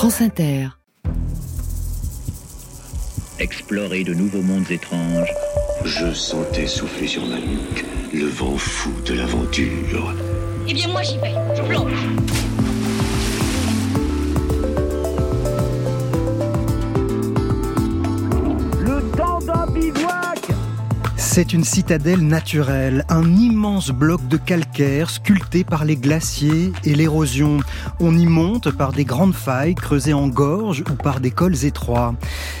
France Inter. Explorer de nouveaux mondes étranges. Je sentais souffler sur ma nuque le vent fou de l'aventure. Eh bien moi j'y vais, je plonge. C'est une citadelle naturelle, un immense bloc de calcaire sculpté par les glaciers et l'érosion. On y monte par des grandes failles creusées en gorge ou par des cols étroits.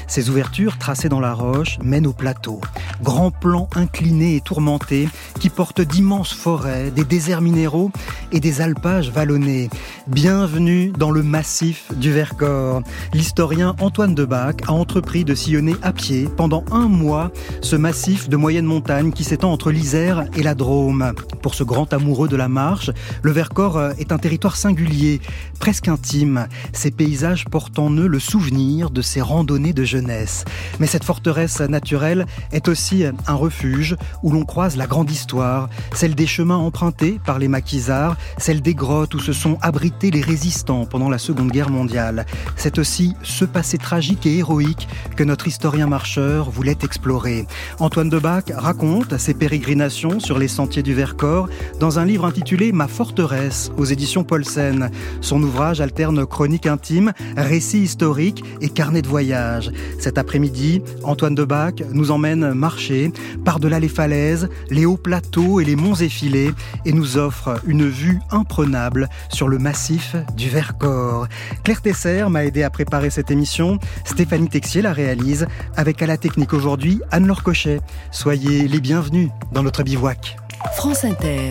Ces ouvertures tracées dans la roche mènent au plateau. Grands plans inclinés et tourmentés qui portent d'immenses forêts, des déserts minéraux et des alpages vallonnés. Bienvenue dans le massif du Vercors. L'historien Antoine Debac a entrepris de sillonner à pied pendant un mois ce massif de moyenne montagne qui s'étend entre l'Isère et la Drôme. Pour ce grand amoureux de la marche, le Vercors est un territoire singulier, presque intime. Ces paysages portent en eux le souvenir de ses randonnées de jeunesse. Mais cette forteresse naturelle est aussi un refuge où l'on croise la grande histoire, celle des chemins empruntés par les maquisards, celle des grottes où se sont abrités les résistants pendant la Seconde Guerre mondiale. C'est aussi ce passé tragique et héroïque que notre historien marcheur voulait explorer. Antoine Debac raconte ses pérégrinations sur les sentiers du Vercors dans un livre intitulé Ma forteresse aux éditions Paulsen. Son ouvrage alterne chronique intime, récits historiques et carnet de voyage. Cet après-midi, Antoine Debac nous emmène marcher par-delà les falaises, les hauts plateaux et les monts effilés et nous offre une vue imprenable sur le massif du Vercors. Claire Tesser m'a aidé à préparer cette émission. Stéphanie Texier la réalise avec à la technique aujourd'hui Anne-Laure Cochet. Soyez les bienvenus dans notre bivouac. France Inter.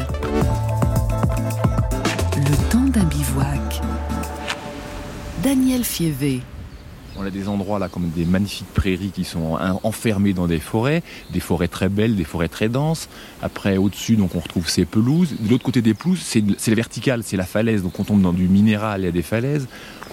Le temps d'un bivouac. Daniel Fievé. On a des endroits là comme des magnifiques prairies qui sont enfermées dans des forêts, des forêts très belles, des forêts très denses. Après, au-dessus, donc on retrouve ces pelouses. De l'autre côté des pelouses, c'est la verticale, c'est la falaise. Donc on tombe dans du minéral, il y a des falaises.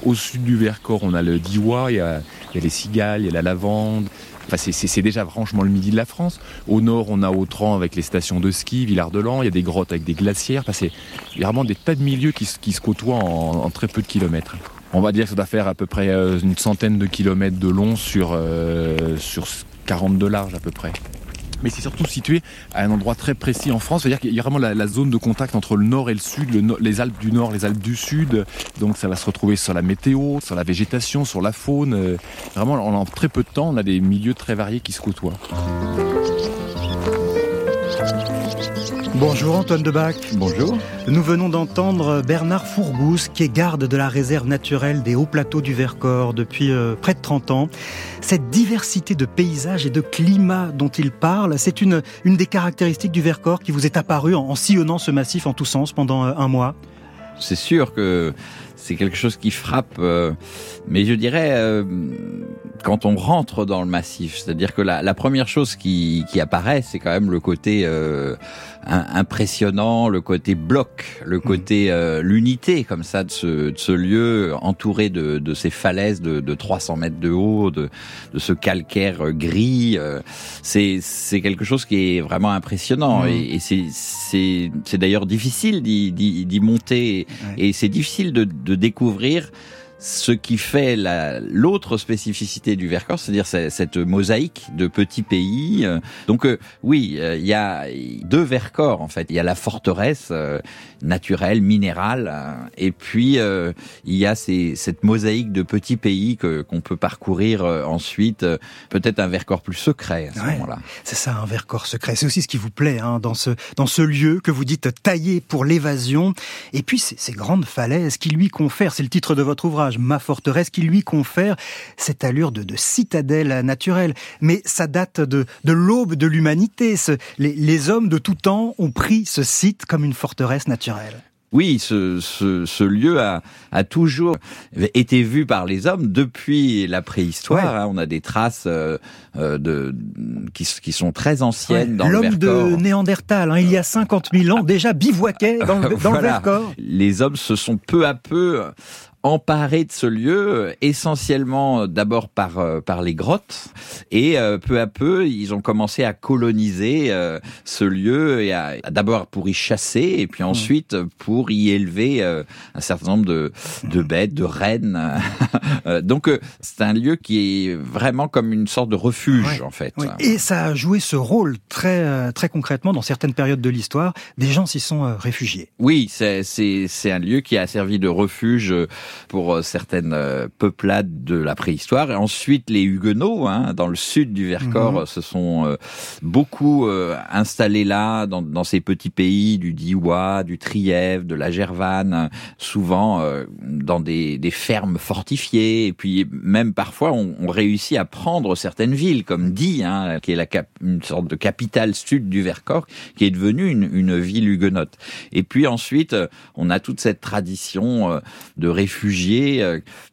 Au sud du Vercors, on a le Diois, il y a, il y a les cigales, il y a la lavande. C'est déjà franchement le midi de la France. Au nord, on a Autran avec les stations de ski, Villard-de-Lans, il y a des grottes avec des glacières. Enfin, c'est vraiment des tas de milieux qui, se côtoient en, très peu de kilomètres. On va dire que ça doit faire à peu près une centaine de kilomètres de long sur, euh, sur 40 de large à peu près mais c'est surtout situé à un endroit très précis en France. C'est-à-dire qu'il y a vraiment la, zone de contact entre le nord et le sud, les Alpes du nord, les Alpes du sud. Donc ça va se retrouver sur la météo, sur la végétation, sur la faune. Vraiment, en très peu de temps, on a des milieux très variés qui se côtoient. Bonjour Antoine Debac. Bonjour. Nous venons d'entendre Bernard Fourgousse, qui est garde de la réserve naturelle des hauts plateaux du Vercors depuis euh, près de 30 ans. Cette diversité de paysages et de climats dont il parle, c'est une, une des caractéristiques du Vercors qui vous est apparue en, en sillonnant ce massif en tous sens pendant euh, un mois. C'est sûr que c'est quelque chose qui frappe, euh, mais je dirais euh, quand on rentre dans le massif, c'est-à-dire que la, la, première chose qui, qui apparaît, c'est quand même le côté euh, impressionnant, le côté bloc, le côté euh, l'unité comme ça de ce, de ce lieu entouré de, de ces falaises de, de 300 mètres de haut, de, de ce calcaire gris. c'est c'est quelque chose qui est vraiment impressionnant mmh. et, et c'est c'est d'ailleurs difficile d'y monter ouais. et c'est difficile de de découvrir ce qui fait l'autre spécificité du Vercors, c'est-à-dire cette mosaïque de petits pays. Donc euh, oui, euh, il y a deux Vercors en fait. Il y a la forteresse euh, naturelle, minérale, et puis il y a ces, cette mosaïque de petits pays que qu'on peut parcourir ensuite. Peut-être un Vercors plus secret à ce ouais, moment-là. C'est ça, un Vercors secret. C'est aussi ce qui vous plaît hein, dans ce dans ce lieu que vous dites taillé pour l'évasion. Et puis ces, ces grandes falaises qui lui confèrent, c'est le titre de votre ouvrage Ma forteresse, qui lui confère cette allure de, de citadelle naturelle. Mais ça date de, de l'aube de l'humanité. Les, les hommes de tout temps ont pris ce site comme une forteresse naturelle. Oui, ce, ce, ce, lieu a, a, toujours été vu par les hommes depuis la préhistoire. Ouais. Hein, on a des traces euh, de, qui, qui, sont très anciennes ouais. dans L'homme de Néandertal, hein, il y a 50 000 ans, déjà bivouaquait dans, le, dans voilà. le Vercors. Les hommes se sont peu à peu emparé de ce lieu, essentiellement d'abord par euh, par les grottes, et euh, peu à peu ils ont commencé à coloniser euh, ce lieu et à, d'abord pour y chasser et puis ensuite pour y élever un certain nombre de de bêtes, de rennes. Donc c'est un lieu qui est vraiment comme une sorte de refuge en fait. Et ça a joué ce rôle très très concrètement dans certaines périodes de l'histoire. Des gens s'y sont réfugiés. Oui, c'est c'est c'est un lieu qui a servi de refuge pour certaines peuplades de la préhistoire. Et ensuite, les Huguenots, hein, dans le sud du Vercors, mhm. se sont euh, beaucoup euh, installés là, dans, dans, ces petits pays du Diois, du Trièvre, de la Gervanne, souvent euh, dans des, des, fermes fortifiées. Et puis même parfois, on, on, réussit à prendre certaines villes, comme Die, hein, qui est la cap une sorte de capitale sud du Vercors, qui est devenue une, une ville huguenote. Et puis ensuite, on a toute cette tradition de réfugiés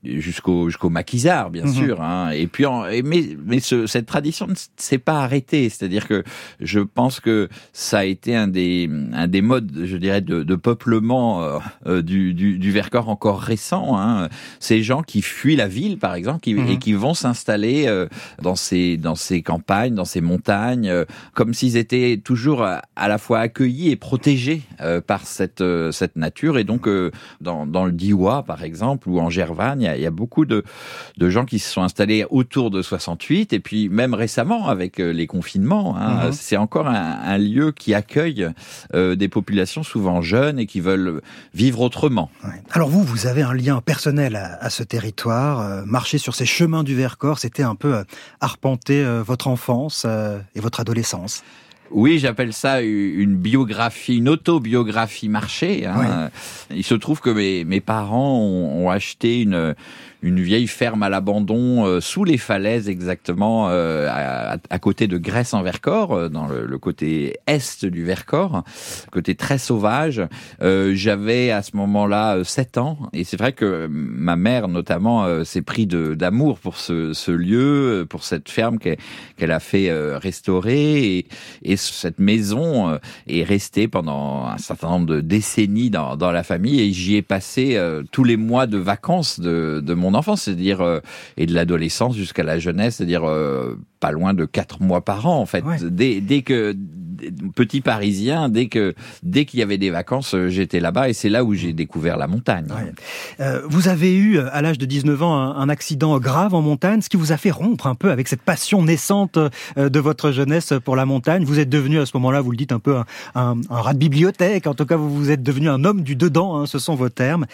jusqu'au jusqu'au maquisard, bien mhm. sûr. Hein. Et puis, mais, mais ce, cette tradition ne s'est pas arrêtée. C'est-à-dire que je pense que ça a été un des, un des modes, je dirais, de, de peuplement euh, euh, du, du, du, Vercors encore récent. Hein. Ces gens qui fuient la ville, par exemple, qui, mhm. et qui vont s'installer euh, dans ces, dans ces campagnes, dans ces montagnes, comme s'ils étaient toujours à, la fois accueillis et protégés par cette, cette nature. Et donc, dans, dans le Diois, par exemple, ou en Gervanne, il y a, il y a beaucoup de, de gens qui se sont installés autour de 68 et puis même récemment avec euh, les confinements. Hein, mhm. C'est encore un, lieu qui accueille euh, des populations souvent jeunes et qui veulent vivre autrement. Alors vous, vous avez un lien personnel à, ce territoire. Euh, marcher sur ces chemins du Vercors, c'était un peu arpenter votre enfance et votre adolescence. Oui, j'appelle ça une biographie, une autobiographie marché. Hein. Il se trouve que mes, mes parents ont, ont acheté une une vieille ferme à l'abandon euh, sous les falaises exactement euh, à, côté de Grèce en Vercors, euh, dans le, côté est du Vercors, côté très sauvage. J'avais à ce moment-là 7 ans et c'est vrai que ma mère notamment s'est pris d'amour pour ce, ce, lieu, pour cette ferme qu'elle a fait restaurer et, et, cette maison est restée pendant un certain nombre de décennies dans, dans la famille et j'y ai passé tous les mois de vacances de, de mon enfance, c'est-à-dire euh, et de l'adolescence jusqu'à la jeunesse, c'est-à-dire euh, pas loin de quatre mois par an en fait. Dès, dès que petit parisien, dès que dès qu'il y avait des vacances, euh, j'étais là-bas et c'est là où j'ai découvert la montagne. Euh, vous avez eu à l'âge de 19 ans un, accident grave en montagne, ce qui vous a fait rompre un peu avec cette passion naissante euh, de votre jeunesse pour la montagne. Vous êtes devenu à ce moment-là, vous le dites un peu un, un, rat de bibliothèque. En tout cas, vous vous êtes devenu un homme du dedans. Hein, ce sont vos termes.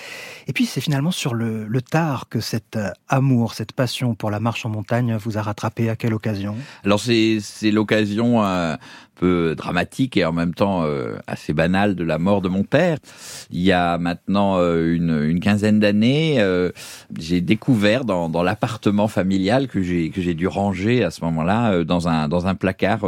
Et puis c'est finalement sur le, le tard que cet amour, cette passion pour la marche en montagne vous a rattrapé. À quelle occasion? Alors c'est l'occasion euh, peu dramatique et en même temps euh, assez banal de la mort de mon père. Il y a maintenant euh, une, une, quinzaine d'années, euh, j'ai découvert dans, dans l'appartement familial que j'ai que j'ai dû ranger à ce moment-là dans un dans un placard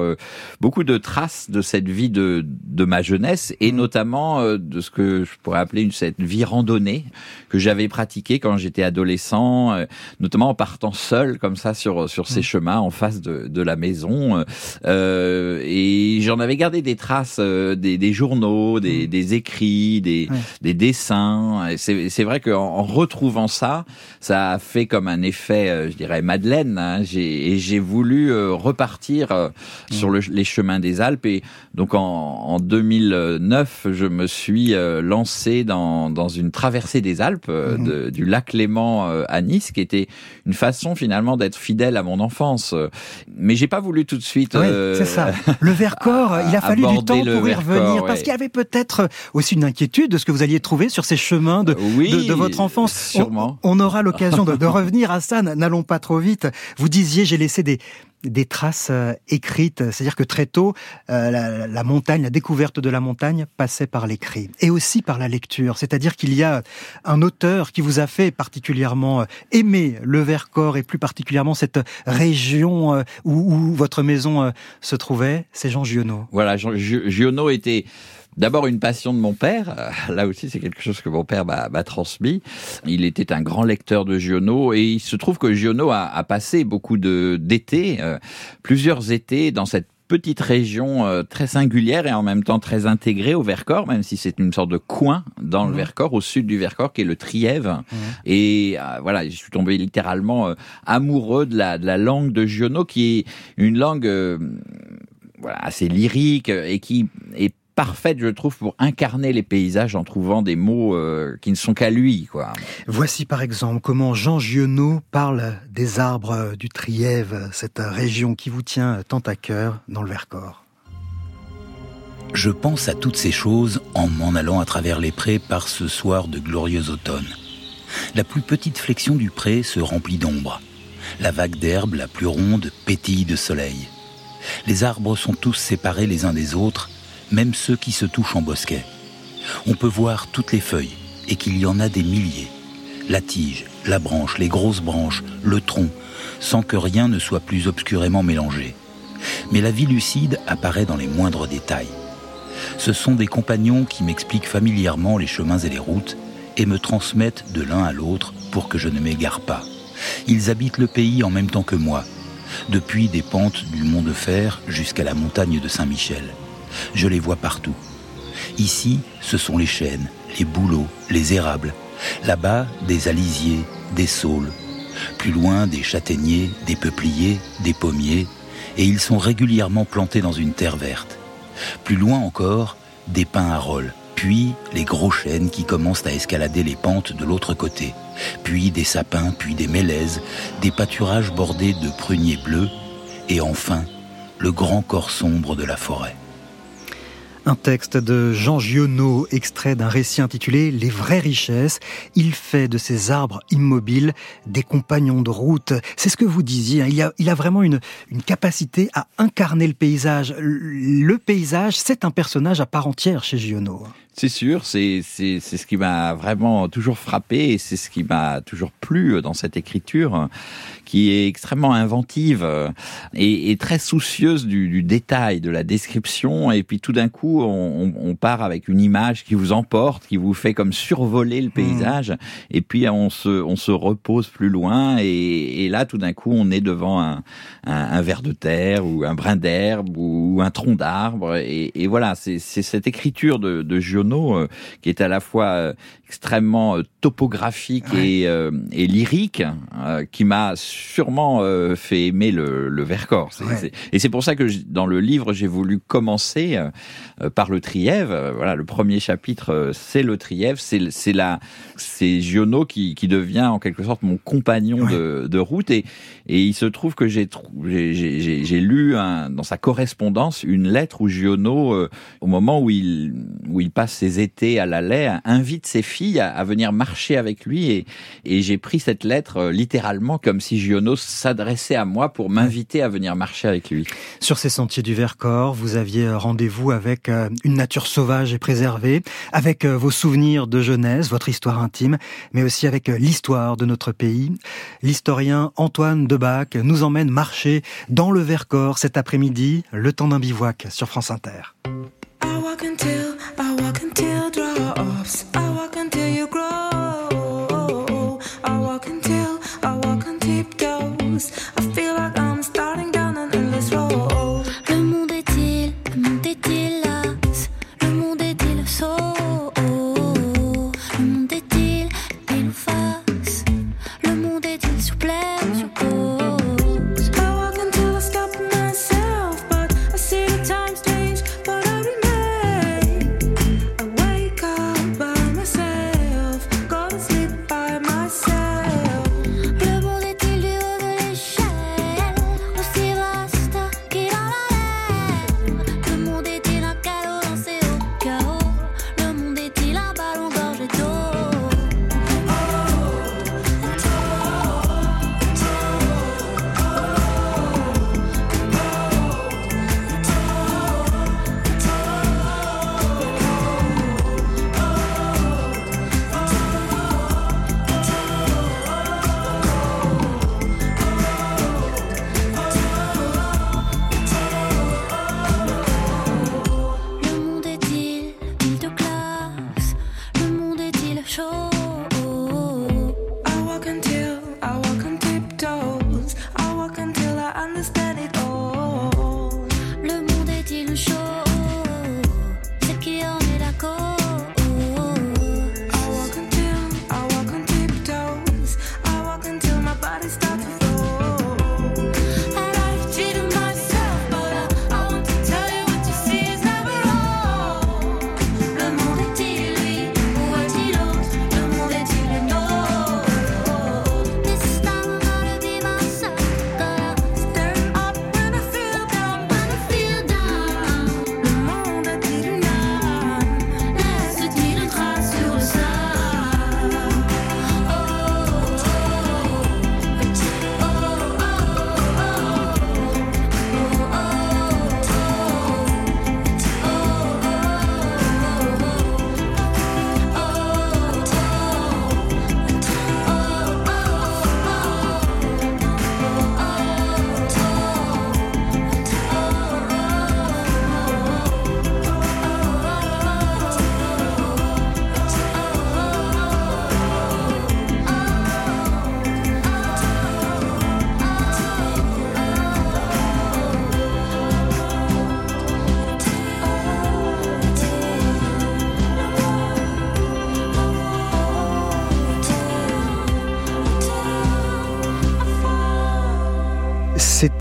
beaucoup de traces de cette vie de de ma jeunesse et mmh. notamment de ce que je pourrais appeler une cette vie randonnée que j'avais pratiquée quand j'étais adolescent, notamment en partant seul comme ça sur sur ces mmh. chemins en face de de la maison et j'en avais gardé des traces, euh, des, des, journaux, des, mm. des écrits, des, des dessins. C'est vrai qu'en en retrouvant ça, ça a fait comme un effet, euh, je dirais, Madeleine. Hein. Et j'ai voulu euh, repartir mm. sur le, les chemins des Alpes. Et donc en, en 2009, je me suis lancé dans, dans une traversée des Alpes, mm-hmm. de, du lac Léman à Nice, qui était une façon finalement d'être fidèle à mon enfance. Mais j'ai pas voulu tout de suite. Oui, c'est ça. Le Vercors, il a fallu du temps pour y revenir, parce qu'il y avait peut-être aussi une inquiétude de ce que vous alliez trouver sur ces chemins de, de, votre enfance. Sûrement. On, aura l'occasion de, de revenir à ça, n'allons pas trop vite. Vous disiez, j'ai laissé des, des traces euh, écrites, c'est-à-dire que très tôt, euh, la, montagne, la découverte de la montagne passait par l'écrit et aussi par la lecture, c'est-à-dire qu'il y a un auteur qui vous a fait particulièrement euh, aimer le Vercors et plus particulièrement cette région où, où votre maison se trouvait, c'est Jean Giono. Voilà, Jean Giono était D'abord une passion de mon père. Euh, là aussi, c'est quelque chose que mon père m'a transmis. Il était un grand lecteur de Giono et il se trouve que Giono a, a passé beaucoup d'étés, euh, plusieurs étés dans cette petite région euh, très singulière et en même temps très intégrée au Vercors, même si c'est une sorte de coin dans le Vercors, au sud du Vercors, qui est le Trièvre. Et euh, voilà, je suis tombé littéralement euh, amoureux de la, de la langue de Giono, qui est une langue voilà, assez lyrique et qui est parfaite, je trouve, pour incarner les paysages en trouvant des mots euh, qui ne sont qu'à lui. Quoi. Voici par exemple comment Jean Giono parle des arbres du Trièvre, cette région qui vous tient tant à cœur dans le Vercors. Je pense à toutes ces choses en m'en allant à travers les prés par ce soir de glorieux automne. La plus petite flexion du pré se remplit d'ombre. La vague d'herbe la plus ronde pétille de soleil. Les arbres sont tous séparés les uns des autres même ceux qui se touchent en bosquet. On peut voir toutes les feuilles, et qu'il y en a des milliers. La tige, la branche, les grosses branches, le tronc, sans que rien ne soit plus obscurément mélangé. Mais la vie lucide apparaît dans les moindres détails. Ce sont des compagnons qui m'expliquent familièrement les chemins et les routes et me transmettent de l'un à l'autre pour que je ne m'égare pas. Ils habitent le pays en même temps que moi, depuis des pentes du Mont de Fer jusqu'à la montagne de Saint-Michel. Je les vois partout. Ici, ce sont les chênes, les bouleaux, les érables. Là-bas, des alisiers, des saules. Plus loin, des châtaigniers, des peupliers, des pommiers. Et ils sont régulièrement plantés dans une terre verte. Plus loin encore, des pins à rôle. Puis les gros chênes qui commencent à escalader les pentes de l'autre côté. Puis des sapins, puis des mélèzes, des pâturages bordés de pruniers bleus. Et enfin, le grand corps sombre de la forêt. Un texte de Jean Giono, extrait d'un récit intitulé Les vraies richesses. Il fait de ces arbres immobiles des compagnons de route. C'est ce que vous disiez. Hein. Il, a, vraiment une, une capacité à incarner le paysage. Le paysage, c'est un personnage à part entière chez Giono. C'est sûr, c'est ce qui m'a vraiment toujours frappé et c'est ce qui m'a toujours plu dans cette écriture qui est extrêmement inventive et, et très soucieuse du, du, détail, de la description et puis tout d'un coup on, on, part avec une image qui vous emporte, qui vous fait comme survoler le mmh. paysage et puis on se on se repose plus loin et, et là tout d'un coup on est devant un, un, un ver de terre ou un brin d'herbe ou un tronc d'arbre et, et voilà c'est cette écriture de, de euh, qui est à la fois euh, extrêmement euh, topographique et, et, lyrique, qui m'a sûrement fait aimer le, le Vercors. Et c'est pour ça que dans le livre, j'ai voulu commencer par le Trièvre. Voilà, le premier chapitre, c'est le Trièvre. C'est la, c'est Giono qui, qui devient en quelque sorte mon compagnon de, de route. Et, et il se trouve que j'ai j'ai lu un, dans sa correspondance une lettre où Giono, au moment où il où il passe ses étés à la lait, invite ses filles à, venir marcher avec lui et, et j'ai pris cette lettre euh, littéralement comme si Giono s'adressait à moi pour m'inviter à venir marcher avec lui. Sur ces sentiers du Vercors, vous aviez rendez-vous avec euh, une nature sauvage et préservée, avec euh, vos souvenirs de jeunesse, votre histoire intime, mais aussi avec l'histoire de notre pays. L'historien Antoine Debac nous emmène marcher dans le Vercors cet après-midi, le temps d'un bivouac sur France Inter.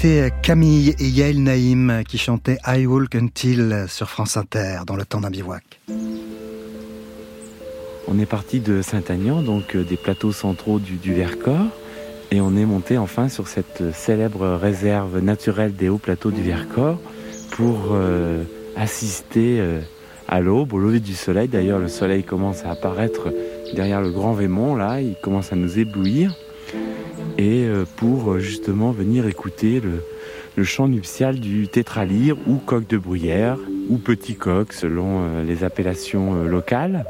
C'était Camille et Yael Naïm qui chantaient I Walk Until sur France Inter dans le temps d'un bivouac. On est parti de Saint-Agnan, donc euh, des plateaux centraux du, Vercors, et on est monté enfin sur cette célèbre réserve naturelle des hauts plateaux du Vercors pour euh, assister euh, à l'aube, au lever du soleil. D'ailleurs, le soleil commence à apparaître derrière le grand Vémont, là, il commence à nous éblouir et euh, pour euh, justement venir écouter le, chant nuptial du tétralyre ou coq de bruyère ou petit coq selon euh, les appellations locales.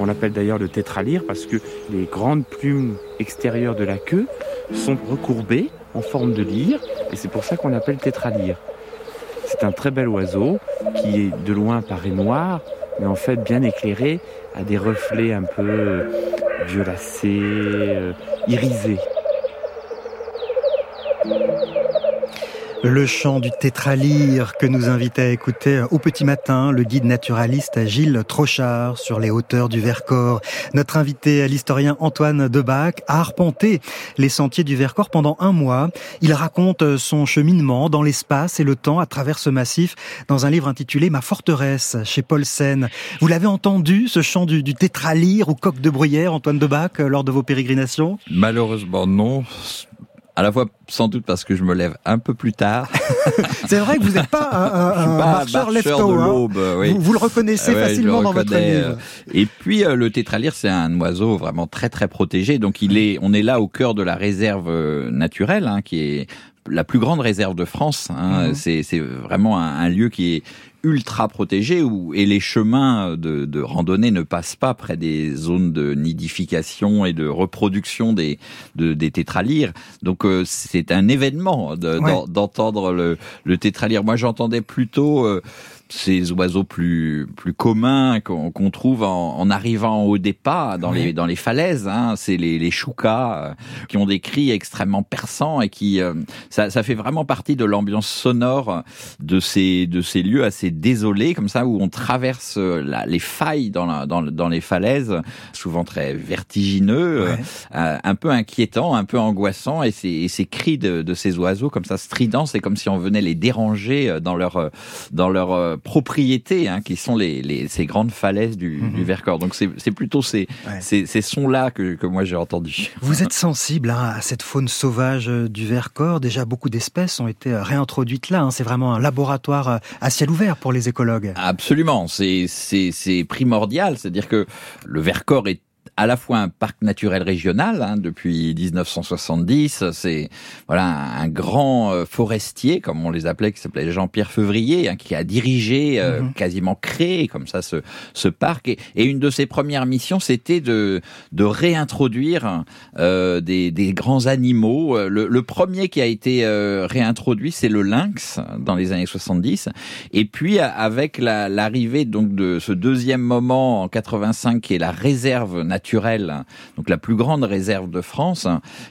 On l'appelle d'ailleurs le tétralyre parce que les grandes plumes extérieures de la queue sont recourbées en forme de lyre et c'est pour ça qu'on l'appelle tétralyre. C'est un très bel oiseau qui est de loin paraît noir mais en fait bien éclairé à des reflets un peu violacés, irisés. Le chant du tétralyre que nous invitait à écouter au petit matin le guide naturaliste Gilles Trochard sur les hauteurs du Vercors. Notre invité, l'historien Antoine Debac, a arpenté les sentiers du Vercors pendant un mois. Il raconte son cheminement dans l'espace et le temps à travers ce massif dans un livre intitulé Ma forteresse chez Paul Sen. Vous l'avez entendu, ce chant du, du tétralyre ou coq de bruyère, Antoine Debac, lors de vos pérégrinations? Malheureusement non à la fois sans doute parce que je me lève un peu plus tard. c'est vrai que vous n'êtes pas un, un, un marcheur, marcheur de hein. l'aube. Oui. Vous, vous, le reconnaissez ouais, facilement dans votre livre. Et puis euh, le tétralyre, c'est un oiseau vraiment très très protégé. Donc il est, on est là au cœur de la réserve euh, naturelle, hein, qui est la plus grande réserve de France. Hein. Mmh. C'est vraiment un, un, lieu qui est ultra protégé où, et les chemins de, de, randonnée ne passent pas près des zones de nidification et de reproduction des, de, des tétralyres. Donc euh, c'est un événement d'entendre ouais. le, le tétralyre. Moi j'entendais plutôt... Euh, ces oiseaux plus plus communs qu'on qu trouve en, en, arrivant au départ dans ouais. les dans les falaises. Hein. C'est les, les choucas euh, qui ont des cris extrêmement perçants et qui euh, ça, ça fait vraiment partie de l'ambiance sonore de ces de ces lieux assez désolés comme ça où on traverse euh, la, les failles dans, la, dans dans les falaises, souvent très vertigineux, ouais. euh, un peu inquiétant, un peu angoissant et ces, et ces cris de, de ces oiseaux comme ça stridents, c'est comme si on venait les déranger dans leur dans leur propriétés hein, qui sont les, les, ces grandes falaises du, mmh. du Vercors. Donc c'est plutôt ces, ouais. ces, ces sons-là que, que moi j'ai entendus. Vous êtes sensible hein, à cette faune sauvage du Vercors. Déjà beaucoup d'espèces ont été réintroduites là. Hein. C'est vraiment un laboratoire à ciel ouvert pour les écologues. Absolument, c'est primordial. C'est-à-dire que le Vercors est à la fois un parc naturel régional hein, depuis 1970. C'est voilà un, grand euh, forestier, comme on les appelait, qui s'appelait Jean-Pierre Fevrier, hein, qui a dirigé, euh, mmh. quasiment créé comme ça ce, ce parc. Et, et, une de ses premières missions, c'était de, de réintroduire euh, des, des, grands animaux. Le, le, premier qui a été euh, réintroduit, c'est le lynx dans les années 70. Et puis avec l'arrivée la, donc de ce deuxième moment en 85, qui est la réserve naturelle naturelle, donc la plus grande réserve de France,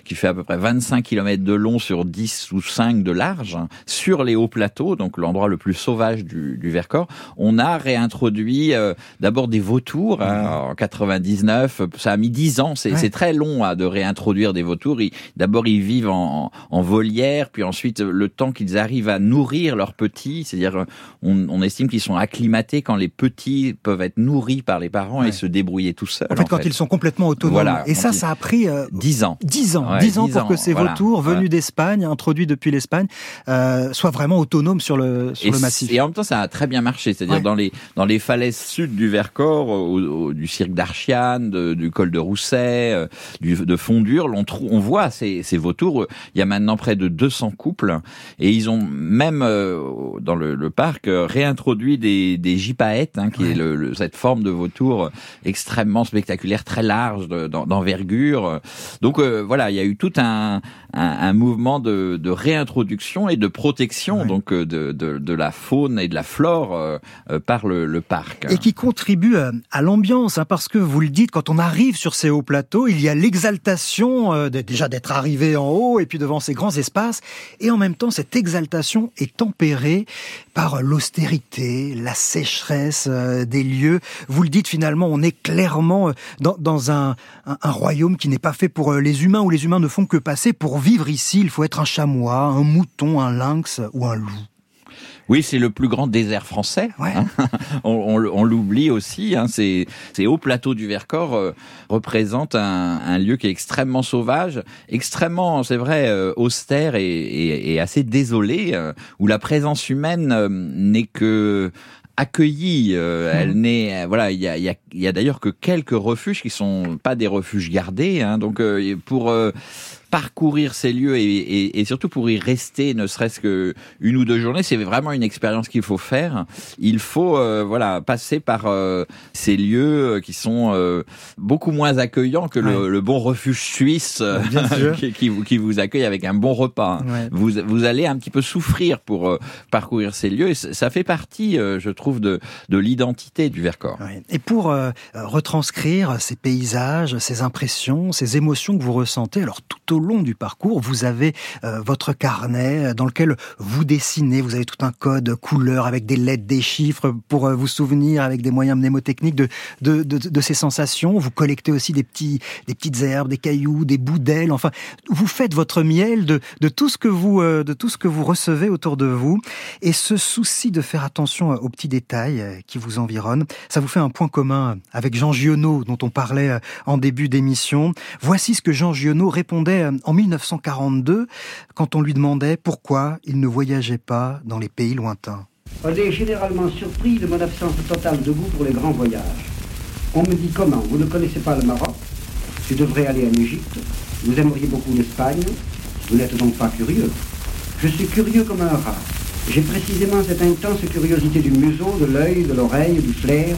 qui fait à peu près 25 km de long sur 10 ou 5 de large, sur les hauts plateaux, donc l'endroit le plus sauvage du, du Vercors, on a réintroduit euh, d'abord des vautours hein, en 99. Ça a mis 10 ans, c'est ouais. très long hein, de réintroduire des vautours. D'abord, ils vivent en, en, volière, puis ensuite, le temps qu'ils arrivent à nourrir leurs petits, c'est-à-dire on, on, estime qu'ils sont acclimatés quand les petits peuvent être nourris par les parents ouais. et se débrouiller tout seuls. En fait, en quand fait. ils sont complètement autonomes. Voilà, et ça, ça a pris euh, 10 ans. 10 ans. Ouais, 10 ans 10 pour que ces voilà, vautours venus d'Espagne, introduits depuis l'Espagne, euh, soient vraiment autonomes sur le, sur et le massif. Et en même temps, ça a très bien marché. C'est-à-dire ouais. dans, les, dans les falaises sud du Vercors, au, au, du cirque d'Archiane, du col de Rousset, euh, du, de Fondure, on, on voit ces, ces vautours. Il y a maintenant près de 200 couples. Et ils ont même, euh, dans le, le, parc, euh, réintroduit des, des gypaètes, hein, qui est le, le, cette forme de vautour extrêmement spectaculaire, très large, d'envergure. Donc euh, voilà, il y a eu tout un, un, un mouvement de, de, réintroduction et de protection ouais. donc euh, de, de, de, la faune et de la flore euh, euh par le, le, parc. Et qui contribue à, à l'ambiance, hein, parce que vous le dites, quand on arrive sur ces hauts plateaux, il y a l'exaltation euh, déjà d'être arrivé en haut et puis devant ces grands espaces, et en même temps cette exaltation est tempérée par l'austérité, la sécheresse euh, des lieux. Vous le dites finalement, on est clairement dans, dans un, un, royaume qui n'est pas fait pour euh, les humains, où les humains ne font que passer. Pour vivre ici, il faut être un chamois, un mouton, un lynx ou un loup. Oui, c'est le plus grand désert français. Hein. on, l'oublie aussi. Hein. Ces, hauts plateaux du Vercors euh, représentent un, lieu qui est extrêmement sauvage, extrêmement, c'est vrai, euh, austère et, assez désolé, euh, où la présence humaine n'est que accueillie. Elle mmh. n'est, voilà, il y a, y a, d'ailleurs que quelques refuges qui sont pas des refuges gardés. Hein. donc pour parcourir ces lieux et, et, surtout pour y rester, ne serait-ce que une ou deux journées, c'est vraiment une expérience qu'il faut faire. Il faut euh, voilà passer par euh, ces lieux euh, qui sont beaucoup moins accueillants que le, le, bon refuge suisse qui, qui, vous, qui vous accueille avec un bon repas. Vous, vous allez un petit peu souffrir pour parcourir ces lieux et ça fait partie, je trouve, de, de l'identité du Vercors. Et pour retranscrire ces paysages, ces impressions, ces émotions que vous ressentez, alors tout au au long du parcours, vous avez euh, votre carnet euh, dans lequel vous dessinez, vous avez tout un code couleur avec des lettres, des chiffres pour euh, vous souvenir avec des moyens mnémotechniques de, de, de, ces sensations. Vous collectez aussi des, petits, des petites herbes, des cailloux, des bouts d'ailes. Enfin, vous faites votre miel de, de, tout ce que vous, de tout ce que vous recevez autour de vous. Et ce souci de faire attention aux petits détails qui vous environnent, ça vous fait un point commun avec Jean Giono, dont on parlait en début d'émission. Voici ce que Jean Giono répondait en 1942 quand on lui demandait pourquoi il ne voyageait pas dans les pays lointains. On est généralement surpris de mon absence totale de goût pour les grands voyages. On me dit comment Vous ne connaissez pas le Maroc? Tu devrais aller en Égypte. Vous aimeriez beaucoup l'Espagne. Vous n'êtes donc pas curieux. Je suis curieux comme un rat. J'ai précisément cette intense curiosité du museau, de l'œil, de l'oreille, du flair.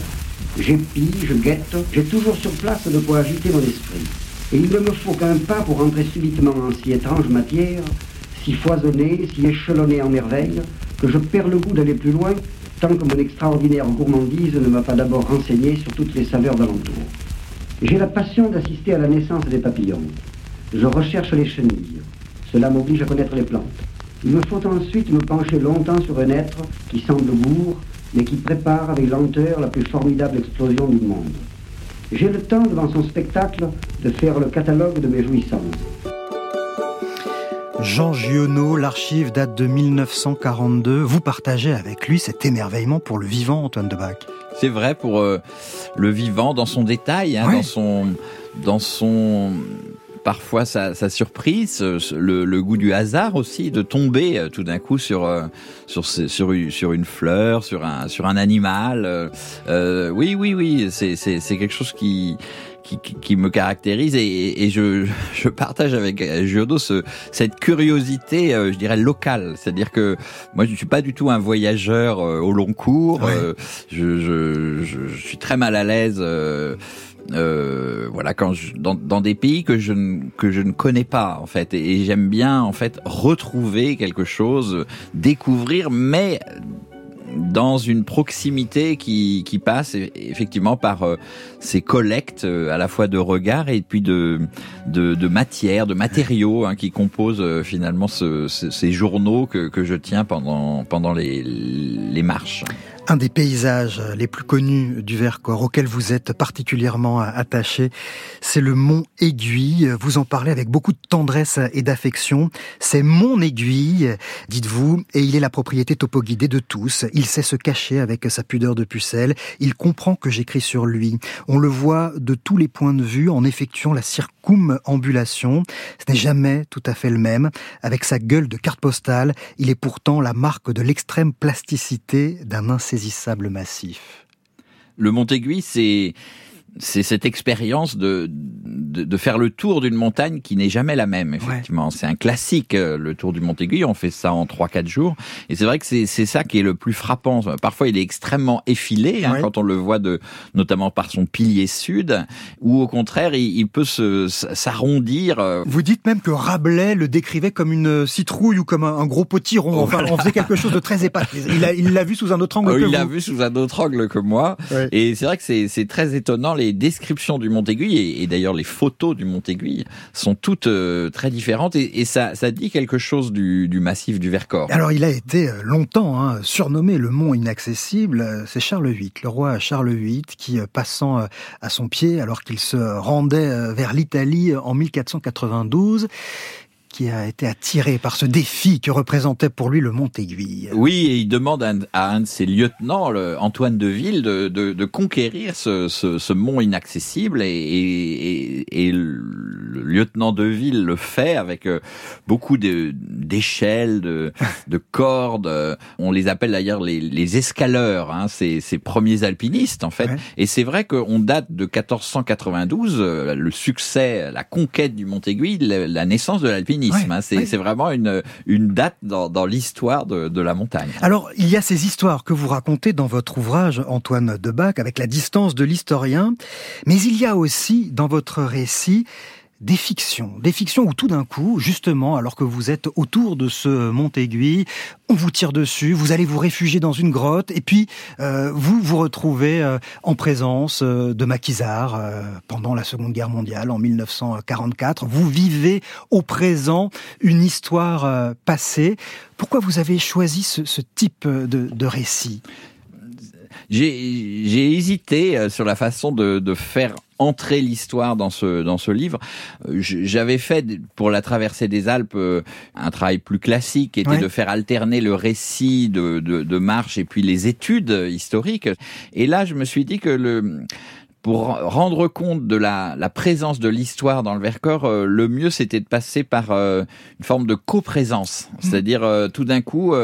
J'épie, je guette. J'ai toujours sur place de quoi agiter mon esprit. Et il ne me faut qu'un pas pour entrer subitement en si étrange matière, si foisonnée, si échelonnée en merveilles, que je perds le goût d'aller plus loin, tant que mon extraordinaire gourmandise ne m'a pas d'abord renseigné sur toutes les saveurs d'alentour. J'ai la passion d'assister à la naissance des papillons. Je recherche les chenilles. Cela m'oblige à connaître les plantes. Il me faut ensuite me pencher longtemps sur un être qui semble bourg, mais qui prépare avec lenteur la plus formidable explosion du monde. J'ai le temps devant son spectacle de faire le catalogue de mes jouissances. Jean Giono, l'archive date de 1942. Vous partagez avec lui cet émerveillement pour le vivant, Antoine Debac. C'est vrai pour euh, le vivant dans son détail, hein, dans son dans son parfois sa, surprise, le, goût du hasard aussi, de tomber euh, tout d'un coup sur euh, sur sur sur une fleur, sur un sur un animal. Euh, oui, oui, oui, c'est quelque chose qui qui, qui, me caractérise et, et je, je, partage avec Giodo ce, cette curiosité, je dirais locale. C'est-à-dire que moi, je suis pas du tout un voyageur au long cours. je, je, je, suis très mal à l'aise euh, voilà, quand je, dans, dans, des pays que je ne que je ne connais pas en fait, et, j'aime bien en fait retrouver quelque chose, découvrir, mais dans une proximité qui, qui passe effectivement par euh, ces collectes euh, à la fois de regards et puis de, de, de matière, de matériaux hein, qui composent euh, finalement ce, ces journaux que, que je tiens pendant, pendant les, les marches. Un des paysages les plus connus du Vercors, auquel vous êtes particulièrement attaché, c'est le mont Aiguille. Vous en parlez avec beaucoup de tendresse et d'affection. C'est mon aiguille, dites-vous, et il est la propriété topoguidée de tous. Il sait se cacher avec sa pudeur de pucelle. Il comprend que j'écris sur lui. On le voit de tous les points de vue en effectuant la circumambulation. Ce n'est jamais tout à fait le même. Avec sa gueule de carte postale, il est pourtant la marque de l'extrême plasticité d'un insaisissable massif. Le Montéguy, c'est c'est cette expérience de, de, de, faire le tour d'une montagne qui n'est jamais la même, effectivement. C'est un classique, euh, le tour du Mont-Aiguille. On fait ça en 3-4 jours. Et c'est vrai que c'est ça qui est le plus frappant. Parfois, il est extrêmement effilé, hein, quand on le voit de, notamment par son pilier sud, ou au contraire, il, il peut s'arrondir. Euh. Vous dites même que Rabelais le décrivait comme une citrouille ou comme un, gros potiron. Enfin, on faisait quelque chose de très épais. Il l'a vu sous un autre angle oh, que Il l'a vu sous un autre angle que moi. Et c'est vrai que c'est très étonnant les descriptions du Mont Aiguille et, d'ailleurs les photos du Mont Aiguille sont toutes euh, très différentes et, ça, dit quelque chose du, massif du Vercors. Alors il a été euh, longtemps hein, surnommé le Mont inaccessible. C'est Charles VIII, le roi Charles VIII, qui passant à son pied alors qu'il se rendait vers l'Italie en 1492 qui a été attiré par ce défi que représentait pour lui le Mont Aiguille. Oui, et il demande à un, de ses lieutenants, Antoine de Ville, de, de, de conquérir ce, ce, ce, mont inaccessible, et, et, et, le lieutenant de Ville le fait avec euh, beaucoup d'échelles, de, de, cordes. On les appelle d'ailleurs les, les escaleurs, hein, ces, ces premiers alpinistes en fait. Et c'est vrai qu'on date de 1492, euh, le succès, la conquête du Mont Aiguille, la naissance de l'alpinisme Hein. c'est vraiment une, une date dans, dans l'histoire de, de, la montagne. Alors, il y a ces histoires que vous racontez dans votre ouvrage, Antoine Debac, avec la distance de l'historien, mais il y a aussi dans votre récit des fictions, des fictions où tout d'un coup, justement, alors que vous êtes autour de ce mont Aiguille, on vous tire dessus, vous allez vous réfugier dans une grotte, et puis euh, vous vous retrouvez euh, en présence euh, de maquisards pendant la Seconde Guerre mondiale en 1944. Vous vivez au présent une histoire passée. Pourquoi vous avez choisi ce, ce type de, de récit? J'ai hésité sur la façon de, de faire entrer l'histoire dans ce dans ce livre. Euh, j'avais fait pour la traversée des Alpes euh, un travail plus classique, qui était de faire alterner le récit de, de, de marche et puis les études historiques. Et là, je me suis dit que le pour rendre compte de la, la présence de l'histoire dans le Vercors, euh, le mieux c'était de passer par euh, une forme de coprésence. Mmh. C'est-à-dire euh, tout d'un coup,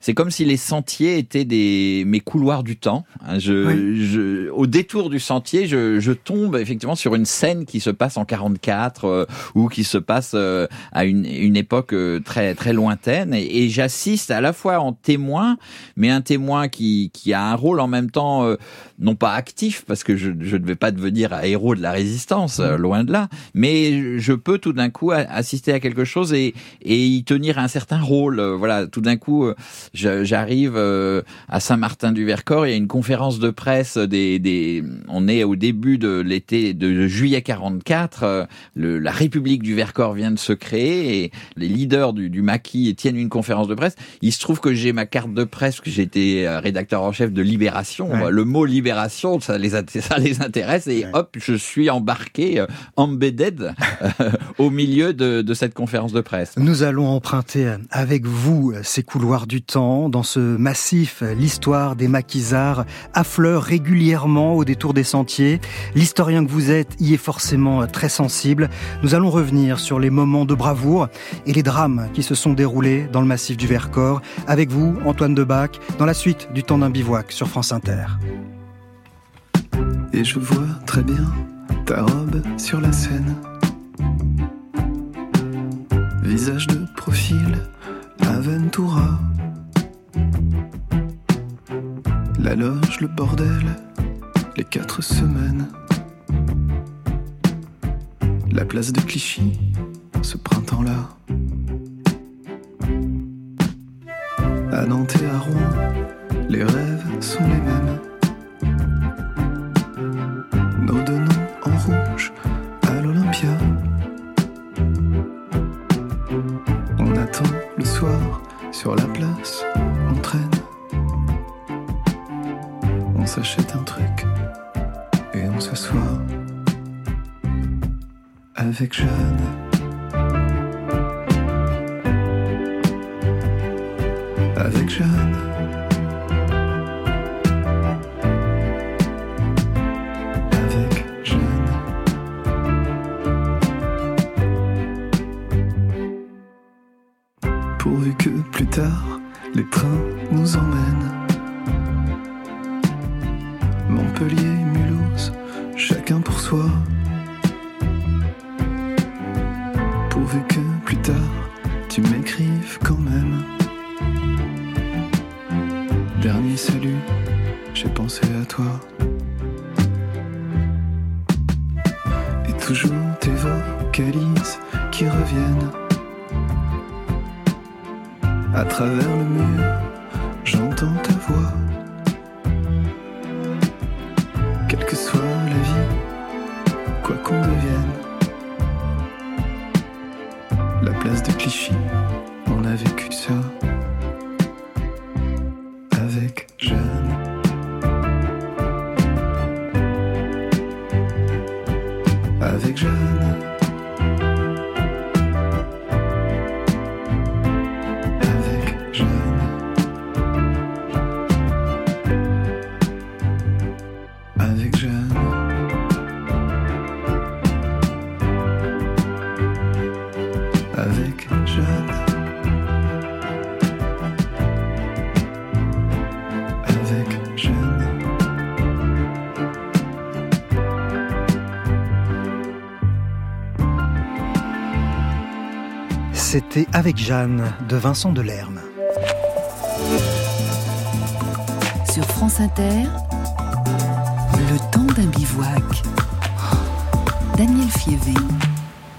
c'est comme si les sentiers étaient des mes couloirs du temps. Hein, je, je, au détour du sentier, je, je, tombe effectivement sur une scène qui se passe en 44 ou qui se passe à une, une époque très très lointaine, et, et j'assiste à la fois en témoin, mais un témoin qui qui a un rôle en même temps non pas actif parce que je, je vais pas devenir un héros de la résistance, euh, loin de là, mais je peux tout d'un coup assister à quelque chose et, et y tenir un certain rôle. Euh, voilà, tout d'un coup, euh, j'arrive à Saint-Martin-du-Vercors, il y a une conférence de presse des, des on est au début de l'été de juillet 44, le, la République du Vercors vient de se créer et les leaders du, du maquis tiennent une conférence de presse. Il se trouve que j'ai ma carte de presse, que j'étais rédacteur en chef de Libération. Le mot Libération, ça les, ça les intéresse et hop, je suis embarqué, euh, embedded euh, au milieu de, de, cette conférence de presse. Nous allons emprunter avec vous ces couloirs du temps. Dans ce massif, l'histoire des maquisards affleure régulièrement au détour des sentiers. L'historien que vous êtes y est forcément très sensible. Nous allons revenir sur les moments de bravoure et les drames qui se sont déroulés dans le massif du Vercors. Avec vous, Antoine Debac, dans la suite du temps d'un bivouac sur France Inter. Et je vois très bien ta robe sur la scène. Visage de profil, Aventura. La loge, le bordel, les quatre semaines. La place de Clichy, ce printemps-là. À Nantes à Rouen, À travers le mur, j'entends ta voix. Quelle que soit la vie qu'on devienne la place de Clichy. On a vécu ça Avec Jeanne de Vincent Delerme. Sur France Inter, le temps d'un bivouac. Daniel Fievé.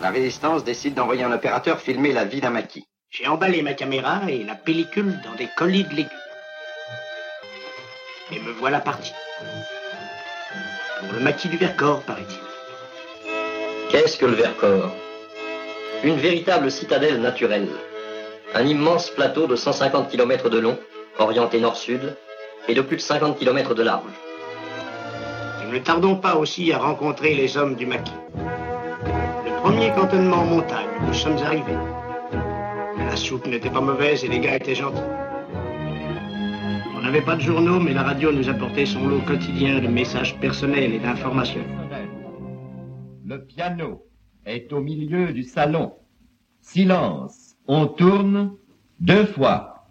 La résistance décide d'envoyer un opérateur filmer la vie d'un maquis. J'ai emballé ma caméra et la pellicule dans des colis de légumes. Et me voilà parti. Pour le maquis du Vercors, paraît-il. Qu'est-ce que le Vercors? Une véritable citadelle naturelle. Un immense plateau de 150 km de long, orienté nord-sud, et de plus de 50 km de large. Nous ne tardons pas aussi à rencontrer les hommes du maquis. Le premier cantonnement en montagne, où nous sommes arrivés. La soupe n'était pas mauvaise et les gars étaient gentils. On n'avait pas de journaux, mais la radio nous apportait son lot quotidien de messages personnels et d'informations. Le piano est au milieu du salon. Silence. On tourne deux fois.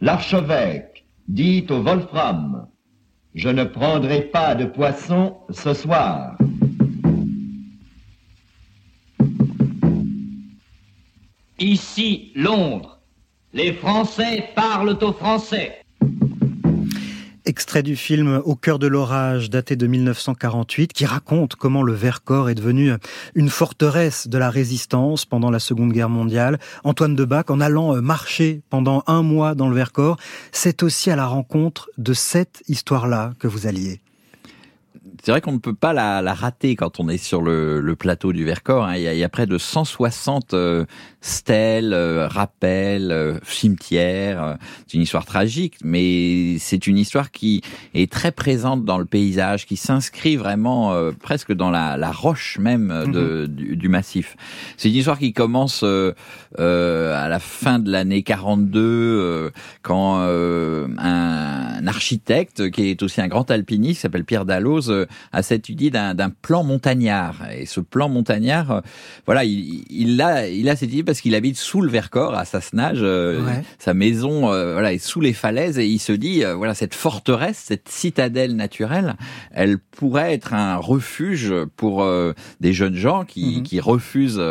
L'archevêque dit au Wolfram, je ne prendrai pas de poisson ce soir. Ici, Londres. Les Français parlent aux Français. Extrait du film Au cœur de l'orage, daté de 1948, qui raconte comment le Vercors est devenu une forteresse de la résistance pendant la Seconde Guerre mondiale. Antoine Debac, en allant marcher pendant un mois dans le Vercors, c'est aussi à la rencontre de cette histoire-là que vous alliez. C'est vrai qu'on ne peut pas la, rater quand on est sur le, plateau du Vercors. Hein. Il, y a, près de 160 euh, stèles, euh, rappels, euh, cimetières. C'est une histoire tragique, mais c'est une histoire qui est très présente dans le paysage, qui s'inscrit vraiment euh, presque dans la, la, roche même de, mm -hmm. du, du, massif. C'est une histoire qui commence euh, à la fin de l'année 42, quand un, un, architecte qui est aussi un grand alpiniste, qui s'appelle Pierre Dalloz, à cette idée d'un plan montagnard. Et ce plan montagnard, euh, voilà, il, il, a, il a cette idée parce qu'il habite sous le Vercors, à Sassenage. Euh, ouais. Sa maison, euh, voilà, est sous les falaises et il se dit, euh, voilà, cette forteresse, cette citadelle naturelle, elle pourrait être un refuge pour euh, des jeunes gens qui, -hmm. qui refusent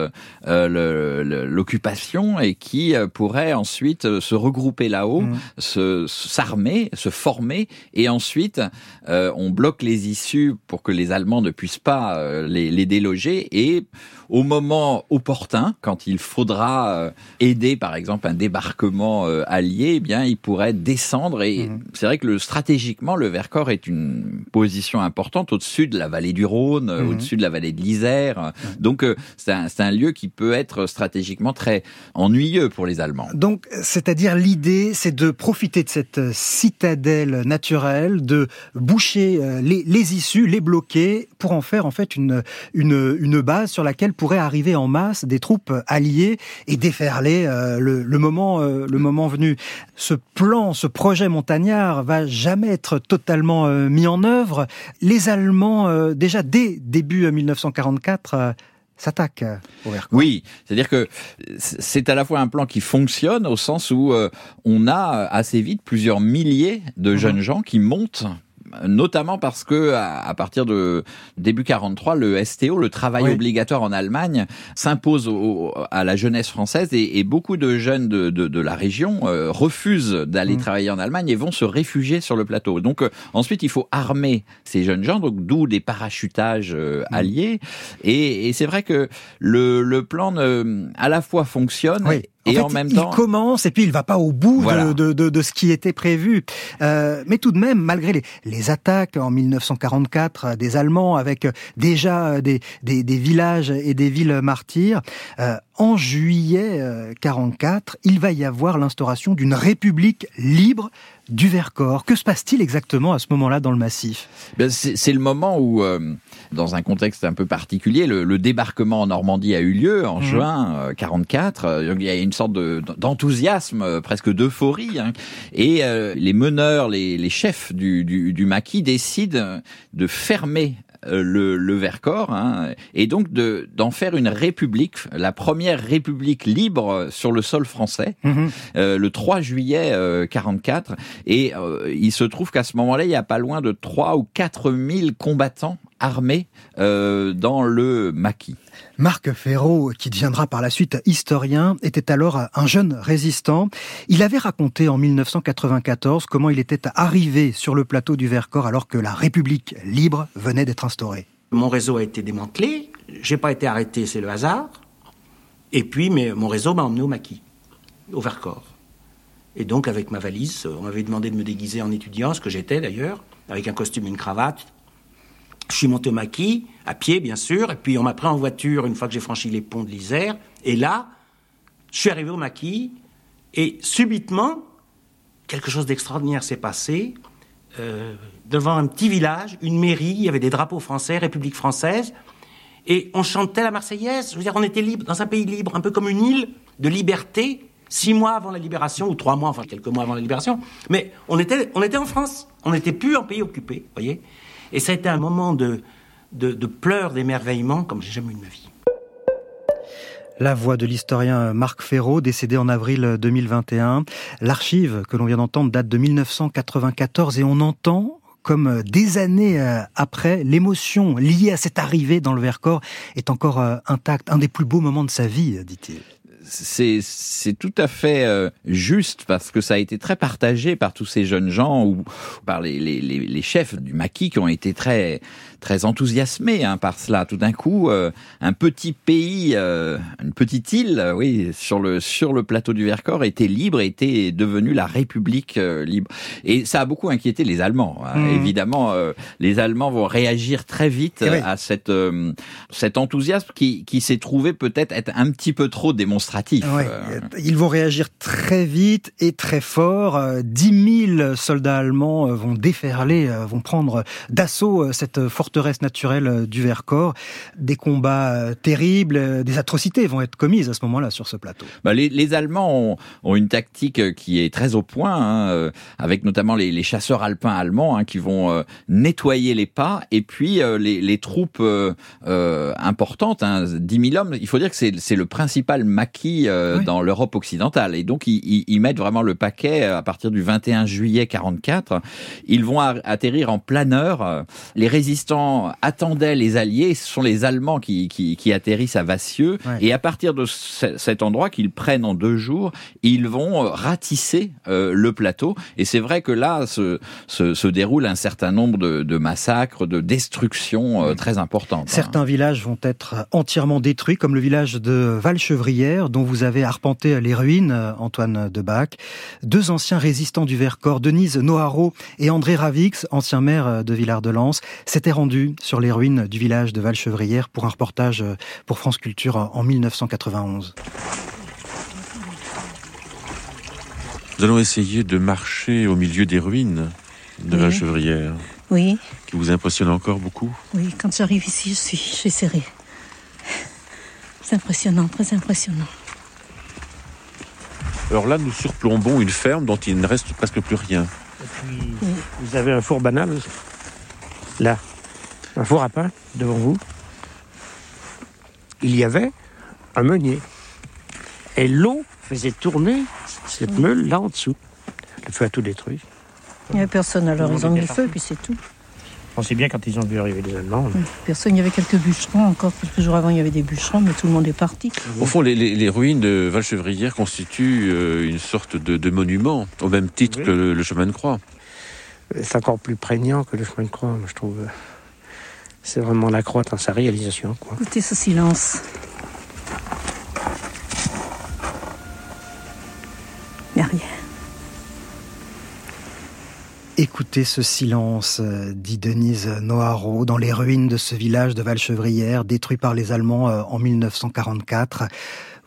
l'occupation et qui pourraient ensuite se regrouper là-haut, -hmm. se s'armer, se former et ensuite on bloque les issues pour que les Allemands ne puissent pas euh, les, les, déloger et au moment opportun, quand il faudra euh, aider par exemple un débarquement euh, allié, eh bien il pourrait descendre et mmh. c'est vrai que le, stratégiquement le Vercors est une position importante au-dessus de la vallée du Rhône, mmh. au-dessus de la vallée de l'Isère. Mmh. Donc c'est un, un, lieu qui peut être stratégiquement très ennuyeux pour les Allemands. Donc c'est-à-dire l'idée c'est de profiter de cette citadelle naturelle, de boucher les, les issues, les bloquer pour en faire en fait une, une, une base sur laquelle pourraient arriver en masse des troupes alliées et déferler euh, le, le, moment, euh, le moment venu. Ce plan, ce projet montagnard va jamais être totalement euh, mis en œuvre. Les Allemands, déjà dès début 1944, euh, s'attaque au Vercors. Oui, c'est-à-dire que c'est à la fois un plan qui fonctionne au sens où euh, on a assez vite plusieurs milliers de jeunes mmh. gens qui montent notamment parce que à, partir de début 43, le STO, le travail oui. obligatoire en Allemagne, s'impose à la jeunesse française et, et beaucoup de jeunes de, de, de la région euh, refusent d'aller mmh. travailler en Allemagne et vont se réfugier sur le plateau. Donc euh, ensuite, il faut armer ces jeunes gens, donc d'où des parachutages euh, alliés. Et, et c'est vrai que le, le plan à la fois fonctionne oui. Et fait, en même il temps, commence et puis il va pas au bout Voilà. de, de, de, de ce qui était prévu. Euh, mais tout de même, malgré les, les attaques en 1944 euh, des Allemands, avec euh, déjà euh, des, des, des villages et des villes martyrs, euh, en juillet euh, 44, il va y avoir l'instauration d'une république libre du Vercors. Que se passe-t-il exactement à ce moment-là dans le massif? Ben, c'est c'est le moment où, euh, dans un contexte un peu particulier, le, le débarquement en Normandie a eu lieu en Mhm. juin euh, 44. Euh, Il y a une sorte de- d'enthousiasme, euh, presque d'euphorie, hein. et euh, les meneurs, les, les chefs du, du, du maquis décident euh, de fermer euh, le, le Vercors hein, et donc de d'en faire une république, la première république libre sur le sol français, euh, le 3 juillet euh, 44. Et euh, il se trouve qu'à ce moment-là, il y a pas loin de 3 ou 4 000 combattants armés euh, dans le maquis. Marc Ferraud, qui deviendra par la suite historien, était alors un jeune résistant. Il avait raconté en 1994 comment il était arrivé sur le plateau du Vercors alors que la République libre venait d'être instaurée. Mon réseau a été démantelé, j'ai pas été arrêté, c'est le hasard. Et puis, mais mon réseau m'a emmené au maquis, au Vercors. Et donc, avec ma valise, on m'avait demandé de me déguiser en étudiant, ce que j'étais d'ailleurs, avec un costume et une cravate. Je suis monté au maquis, à pied bien sûr, et puis on m'a pris en voiture une fois que j'ai franchi les ponts de l'Isère. Et là, je suis arrivé au maquis, et subitement, quelque chose d'extraordinaire s'est passé. Euh, devant un petit village, une mairie, il y avait des drapeaux français, République française, et on chantait la Marseillaise. Je veux dire, on était libre, dans un pays libre, un peu comme une île de liberté, six mois avant la libération, ou trois mois, enfin quelques mois avant la libération. Mais on était, on était en France, on n'était plus en pays occupé, voyez. Et ça a été un moment de, de, pleurs, d'émerveillement, comme j'ai jamais eu de ma vie. La voix de l'historien Marc Ferraud, décédé en avril 2021. L'archive que l'on vient d'entendre date de 1994 et on entend comme des années euh, après, l'émotion liée à cette arrivée dans le Vercors est encore euh, intacte. Un des plus beaux moments de sa vie, dit-il. C'est c'est tout à fait euh, juste parce que ça a été très partagé par tous ces jeunes gens ou par les, les, les, les chefs du maquis qui ont été très très enthousiasmés hein, par cela. Tout d'un coup, euh, un petit pays, euh, une petite île, euh, oui, sur le sur le plateau du Vercors était libre, était devenue la République libre. Et ça a beaucoup inquiété les Allemands. hein. Mhm. Évidemment, les Allemands vont réagir très vite Eh oui. à cette cet enthousiasme qui qui s'est trouvé peut-être être un petit peu trop démonstratif. Ils vont réagir très vite et très fort. Euh, 10 000 soldats allemands vont déferler, vont prendre d'assaut cette forteresse naturelle euh, du Vercors. Des combats euh, terribles, euh, des atrocités vont être commises à ce moment-là sur ce plateau. Bah, les, les Allemands ont, ont une tactique qui est très au point, hein, avec notamment les, les chasseurs alpins allemands hein, qui vont euh, nettoyer les pas, et puis euh, les, les troupes euh, importantes, hein, 10 000 hommes. Il faut dire que c'est le principal maquis Oui. dans l'Europe occidentale, et donc ils, ils- mettent vraiment le paquet à partir du 21 juillet 44. Ils vont atterrir en planeur. Les résistants attendaient les Alliés. Ce sont les Allemands qui, qui, qui atterrissent à Vassieux, Ouais. et à partir de ce- cet endroit qu'ils prennent en deux jours, ils vont euh, ratisser euh, le plateau. Et c'est vrai que là se, se, se déroule un certain nombre de, de massacres, de destructions euh, très importantes. hein. Certains villages vont être entièrement détruits, comme le village de Valchevrière, dont vous avez arpenté les ruines, euh, Antoine Debac. Deux anciens résistants du Vercors, Denise Noharo et André Ravix, ancien maire euh, de Villard-de-Lans, s'étaient rendus sur les ruines du village de Valchevrière pour un reportage euh, pour France Culture en en 1991. Nous allons essayer de marcher au milieu des ruines de Oui. la chevrière, Oui, qui vous impressionne encore beaucoup. oui, quand j'arrive ici, je suis, je suis serrée. C'est impressionnant, très impressionnant. Alors là, nous surplombons une ferme dont il ne reste presque plus rien. Vous avez un four banal, là, un four à pain devant vous. Il y avait un meunier. Et l'eau faisait tourner cette meule là en dessous. Le feu a tout détruit. Il n'y avait personne, alors ils ont mis le feu, puis c'est tout. On sait bien quand ils ont vu arriver les Allemands. Personne, il y avait quelques bûcherons encore, quelques jours avant, il y avait des bûcherons, mais tout le monde est parti. Au fond, les, les- les ruines de Valchevrière constituent euh, une sorte de, de monument, au même titre que le, le chemin de croix. C'est encore plus prégnant que le chemin de croix, moi, je trouve. C'est vraiment la croix dans sa réalisation. Quoi. Écoutez ce silence. n'y a rien. Écoutez ce silence, euh, dit Denise Noharo, dans les ruines de ce village de Valchevrière, détruit par les Allemands euh, en 1944.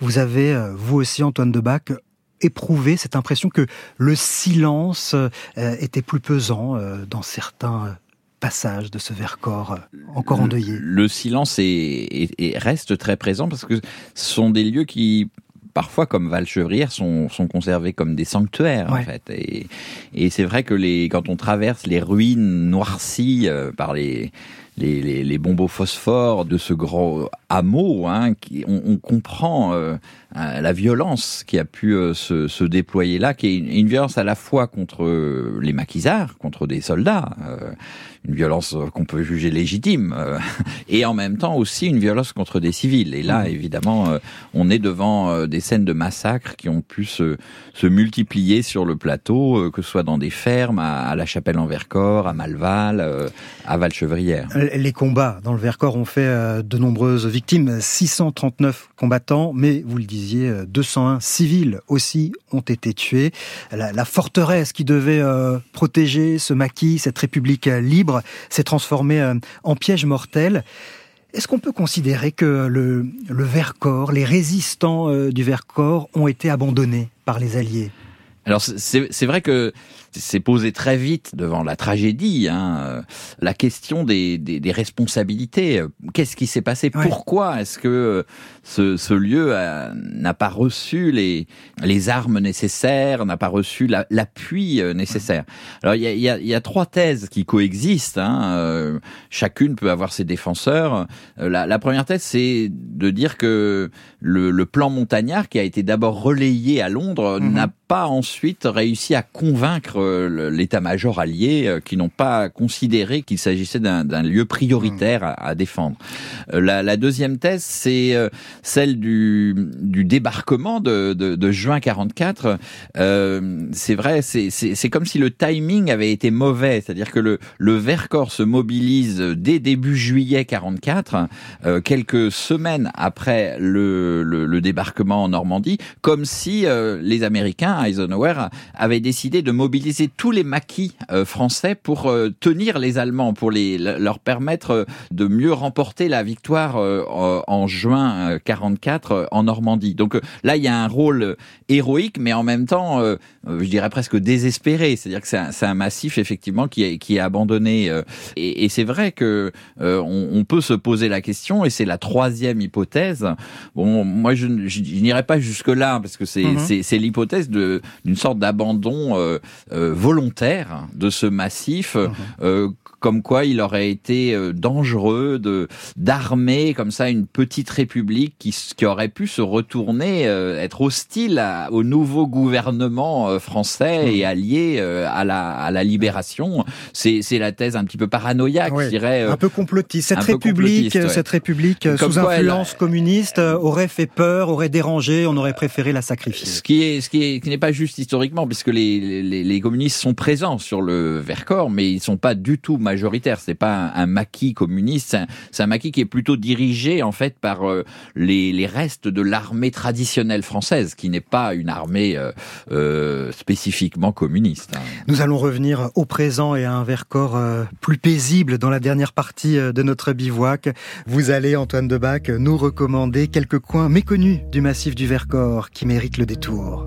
Vous avez, euh, vous aussi, Antoine Debac, éprouvé cette impression que le silence était plus pesant dans certains passages de ce Vercors encore endeuillé. Le silence est, reste très présent parce que ce sont des lieux qui parfois, comme Valchevrière, sont, sont conservés comme des sanctuaires, en fait. Et, et c'est vrai que les, quand on traverse les ruines noircies euh, par les, les, les, les, bombes phosphore de ce grand hameau, hein, qui, on, on comprend euh, euh, la violence qui a pu se, se, déployer là, qui est une, une, violence à la fois contre les maquisards, contre des soldats, une violence qu'on peut juger légitime, euh, et en même temps aussi une violence contre des civils. Et là, mmh. évidemment, euh, on est devant euh, des scènes de massacres qui ont pu se, se multiplier sur le plateau, que ce soit dans des fermes, à, la Chapelle en Vercors, à Malval, à Valchevrière. Les combats dans le Vercors ont fait de nombreuses victimes, 639 combattants, mais vous le disiez, 201 civils aussi ont été tués. La, forteresse qui devait protéger ce maquis, cette république libre, s'est transformé euh, en piège mortel. Est-ce qu'on peut considérer que le, Vercors, les résistants euh, du Vercors ont été abandonnés par les Alliés? Alors c'est vrai que c'est posé très vite devant la tragédie, hein, euh, la question des, des, des responsabilités. Qu'est-ce qui s'est passé? Pourquoi est-ce que euh, ce, ce lieu n'a pas reçu les, les armes nécessaires, n'a pas reçu l'appui euh, nécessaire Alors il y a, y, a, y a, trois thèses qui coexistent. Hein, chacune peut avoir ses défenseurs. La, la première thèse, c'est de dire que le, le, plan montagnard, qui a été d'abord relayé à Londres, mhm. n'a pas ensuite réussi à convaincre euh, l'état-major allié euh, qui n'ont pas considéré qu'il s'agissait d'un lieu prioritaire à, défendre. Euh, la, la, deuxième thèse, c'est celle du, du débarquement de, de, de, juin 44. Euh, c'est vrai, c'est comme si le timing avait été mauvais, c'est-à-dire que le, le Vercors se mobilise dès début juillet 44, euh, quelques semaines après le, le, le, débarquement en Normandie, comme si euh, les Américains, Eisenhower, avaient décidé de mobiliser tous les maquis euh, français pour euh, tenir les Allemands, pour les, leur permettre euh, de mieux remporter la victoire en juin 44 en Normandie. Donc là, il y a un rôle héroïque, mais en même temps, je dirais presque désespéré. C'est-à-dire que c'est un, un, massif effectivement qui est, qui est abandonné. Et, et c'est vrai que on, on, peut se poser la question, et c'est la troisième hypothèse. Bon, moi, je, je, n'irai pas jusque là parce que c'est c'est l'hypothèse d'une sorte d'abandon volontaire de ce massif, mhm. Euh, comme quoi il aurait été euh, dangereux de d'armer comme ça une petite république qui, qui aurait pu se retourner, euh, être hostile au nouveau gouvernement français et mhm. allié à la à la libération. C'est c'est la thèse un petit peu paranoïaque, je dirais. un peu complotiste. Cette république, cette république sous influence communiste aurait fait peur, aurait dérangé, on aurait préféré la sacrifier. Ce qui est ce qui est qui n'est pas juste historiquement, puisque les, les, les communistes sont présents sur le Vercors, mais ils sont pas du tout majoritaires. C'est pas un, maquis communiste, c'est un, maquis qui est plutôt dirigé en fait par euh, les, restes de l'armée traditionnelle française, qui n'est pas une armée euh, euh, spécifiquement communiste. Hein. Nous allons revenir au présent et à un Vercors plus paisible dans la dernière partie de notre bivouac. Vous allez, Antoine Debac, nous recommander quelques coins méconnus du massif du Vercors qui méritent le détour.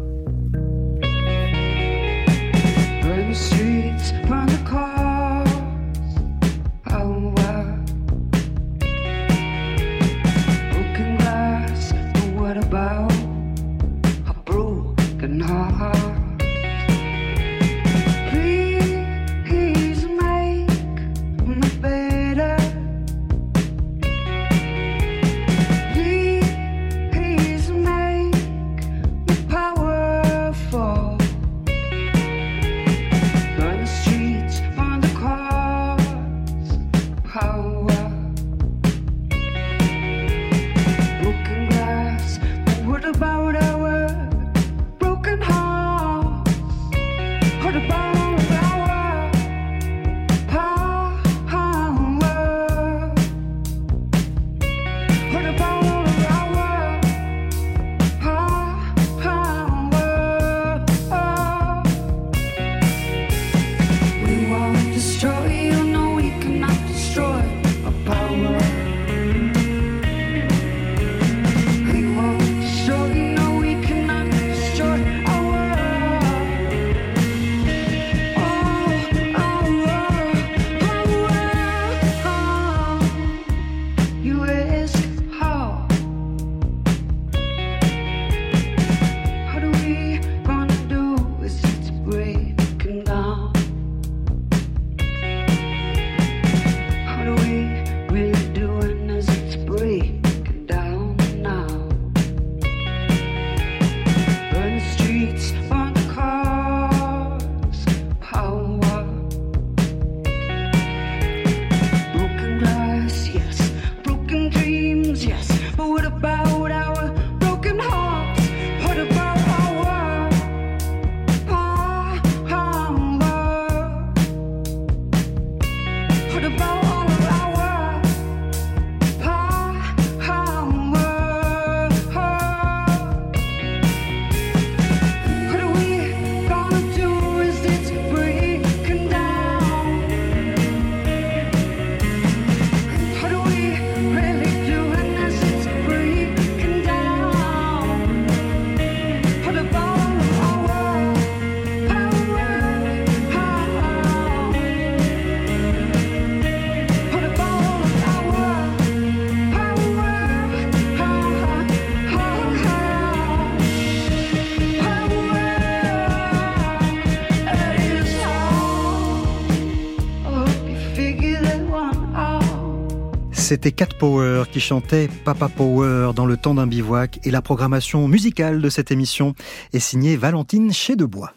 C'était Cat Power qui chantait Papa Power dans le temps d'un bivouac et la programmation musicale de cette émission est signée Valentine Chédebois.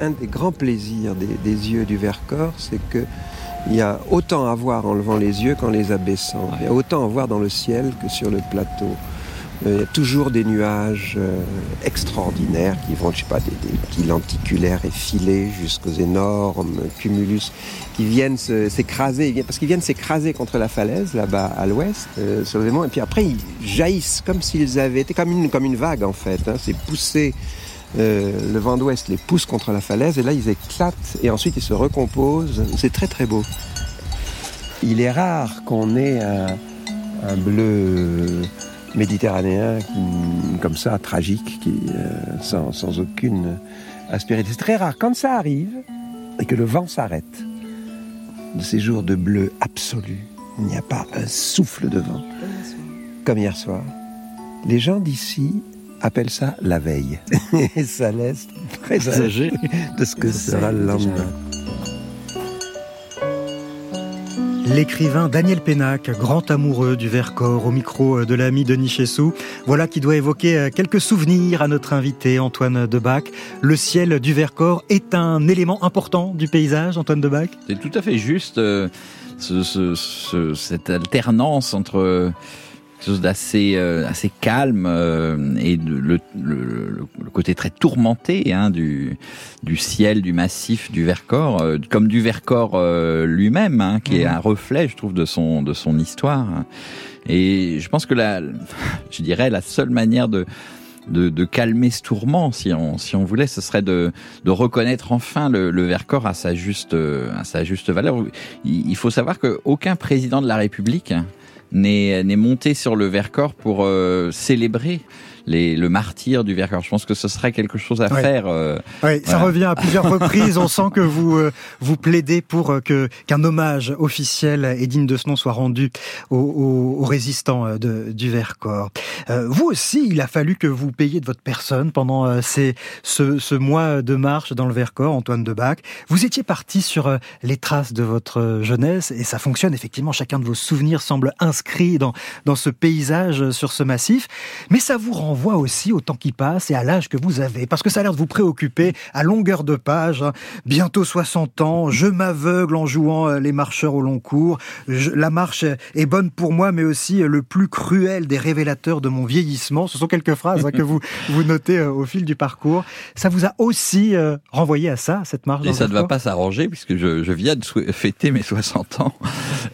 Un des grands plaisirs des, des yeux du Vercors, c'est que il y a autant à voir en levant les yeux qu'en les abaissant. Il y a autant à voir dans le ciel que sur le plateau. Euh, Il y a toujours des nuages euh, extraordinaires qui vont, je sais pas, des, petits lenticulaires effilés jusqu'aux énormes cumulus qui viennent se- s'écraser, parce qu'ils viennent s'écraser contre la falaise là-bas à l'ouest, euh, sur les monts, et puis après ils jaillissent comme s'ils avaient été comme une, comme une vague en fait. hein. C'est poussé. le vent d'ouest les pousse contre la falaise et là ils éclatent et ensuite ils se recomposent. C'est très très beau. Il est rare qu'on ait un bleu méditerranéen qui- comme ça, tragique, qui, euh, sans, sans aucune aspérité. C'est très rare quand ça arrive et que le vent s'arrête. De ces jours de bleu absolu, il n'y a pas un souffle de vent. Comme hier soir. Les gens d'ici appellent ça la veille. et ça laisse présager de ce que sera le lendemain. L'écrivain Daniel Pénac, grand amoureux du Vercors, au micro de l'ami Denis Chessou, voilà qui doit évoquer euh, quelques souvenirs à notre invité Antoine Debac. Le ciel du Vercors est un élément important du paysage, Antoine Debac? C'est tout à fait juste euh, ce- ce- ce- cette alternance entre euh, quelque chose d'assez euh, assez calme euh, et de- le, le- le- côté très tourmenté hein, du, du ciel, du massif, du Vercors, euh, comme du Vercors euh, lui-même, hein, qui est un reflet, je trouve, de son de son histoire. Et je pense que la, je dirais la seule manière de de, de calmer ce tourment, si on, si on voulait, ce serait de, de reconnaître enfin le, le Vercors à sa juste, à sa juste valeur. Il, il faut savoir qu'aucun président de la République n'est monté sur le Vercors pour euh, célébrer les, le martyr du Vercors. Je pense que ce serait quelque chose à Ouais. faire. euh, Oui, ça revient à plusieurs reprises. On sent que vous euh, vous plaidez pour euh, que qu'un hommage officiel et digne de ce nom soit rendu aux, aux- aux résistants euh, de, du Vercors. Euh, vous aussi, il a fallu que vous payiez de votre personne pendant ces, ce, ce mois de marche dans le Vercors, Antoine Debac. Vous étiez parti sur les traces de votre jeunesse et ça fonctionne effectivement. Chacun de vos souvenirs semble inscrit dans dans ce paysage, sur ce massif. Mais ça vous renvoie aussi au temps qui passe et à l'âge que vous avez, parce que ça a l'air de vous préoccuper à longueur de page. hein. Bientôt 60 ans, je m'aveugle en jouant euh, les marcheurs au long cours. Je- la marche est bonne pour moi, mais aussi euh, le plus cruel des révélateurs de mon vieillissement. Ce sont quelques phrases hein, que vous vous notez euh, au fil du parcours. Ça vous a aussi euh, renvoyé à ça, cette marche. Et ça ne va pas s'arranger puisque je, je viens de fêter mes 60 ans.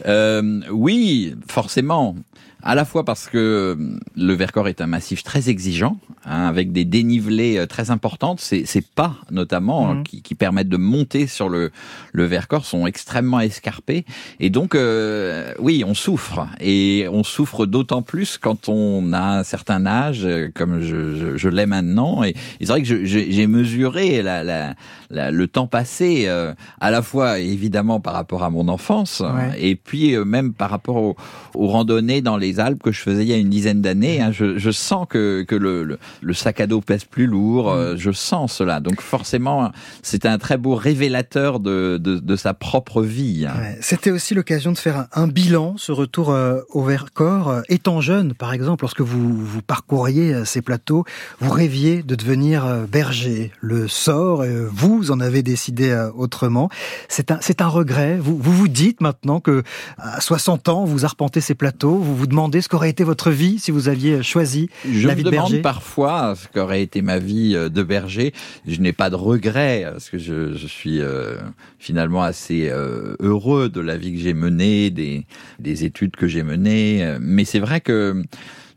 Euh, oui, forcément. À la fois parce que euh, le Vercors est un massif très exigeant, hein, avec des dénivelés euh, très importantes. Ces, ces pas, notamment, hein, qui, qui permettent de monter sur le, le Vercors, sont extrêmement escarpés. Et donc, euh, oui, on souffre. Et on souffre d'autant plus quand on a un certain âge, euh, comme je, je, je l'ai maintenant. Et, et c'est vrai que j'ai mesuré la, la, la- le temps passé, euh, à la fois évidemment par rapport à mon enfance, Ouais. et puis euh, même par rapport aux, aux randonnées dans les Alpes que je faisais il y a une dizaine d'années. hein. je, je sens que, que le, le, le sac à dos pèse plus lourd, euh, je sens cela. Donc forcément, c'est un très beau révélateur de, de, de sa propre vie. hein. Ouais, C'était aussi l'occasion de faire un, un bilan, ce retour euh, au Vercors. Euh, Étant jeune, par exemple, lorsque vous, vous parcouriez euh, ces plateaux, vous rêviez de devenir euh, berger. Le sort, euh, vous en avez décidé euh, autrement. C'est un, c'est un regret. Vous, vous vous dites maintenant que à 60 ans, vous arpentez ces plateaux, vous vous demandez ce qu'aurait été votre vie si vous aviez choisi Je la me vie de demande berger. parfois ce qu'aurait été ma vie euh, de berger. Je n'ai pas de regrets parce que je, je suis euh, finalement assez euh, heureux de la vie que j'ai menée, des, des études que j'ai menées. Mais c'est vrai que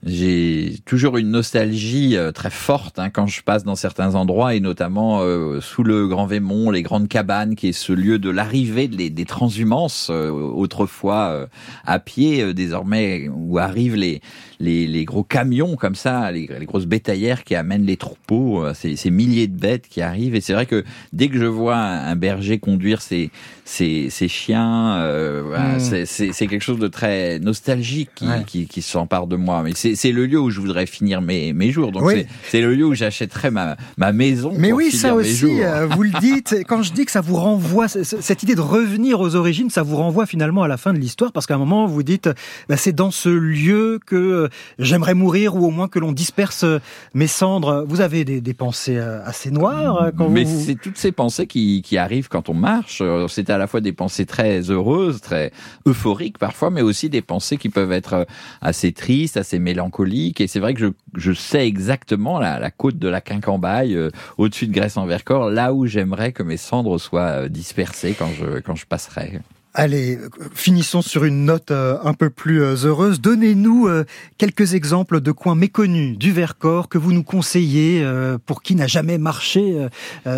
j'ai toujours une nostalgie euh, très forte hein, quand je passe dans certains endroits et notamment euh, sous le Grand Vémont, les grandes cabanes, qui est ce lieu de l'arrivée des, transhumances euh, autrefois à pied, désormais où arrivent les, les, les gros camions comme ça, les, les grosses bétaillères qui amènent les troupeaux, euh, ces, ces milliers de bêtes qui arrivent. Et c'est vrai que dès que je vois un, berger conduire ses, ses, ses chiens, euh, voilà, Mm. c'est quelque chose de très nostalgique qui, Ouais. qui, qui s'empare de moi. Mais c'est c'est le lieu où je voudrais finir mes, mes jours. Donc c'est le lieu où j'achèterais ma, ma maison. Mais pour oui, finir ça aussi, euh, vous le dites. Quand je dis que ça vous renvoie, cette idée de revenir aux origines, ça vous renvoie finalement à la fin de l'histoire, parce qu'à un moment, vous dites, bah, c'est dans ce lieu que euh, j'aimerais mourir, ou au moins que l'on disperse euh, mes cendres. Vous avez des, des pensées euh, assez noires euh, quand Mais vous... c'est toutes ces pensées qui, qui arrivent quand on marche. Euh, C'est à la fois des pensées très heureuses, très euphoriques parfois, mais aussi des pensées qui peuvent être euh, assez tristes, assez mélancoliques. Et c'est vrai que je, je sais exactement la, la côte de la Quincambaille, euh, au-dessus de Grèce-en-Vercors, là où j'aimerais que mes cendres soient euh, dispersées quand je, quand je passerai. Allez, finissons sur une note euh, un peu plus euh, heureuse. Donnez-nous euh, quelques exemples de coins méconnus du Vercors que vous nous conseillez pour qui n'a jamais marché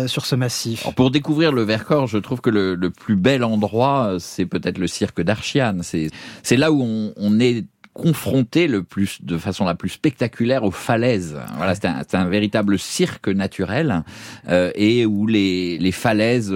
sur ce massif. Pour découvrir le Vercors, je trouve que le, le plus bel endroit, c'est peut-être le cirque d'Archiane. C'est, là où on, on est confronté le plus, de façon la plus spectaculaire aux falaises. Voilà, c'est un, un véritable cirque naturel euh, et où les, les falaises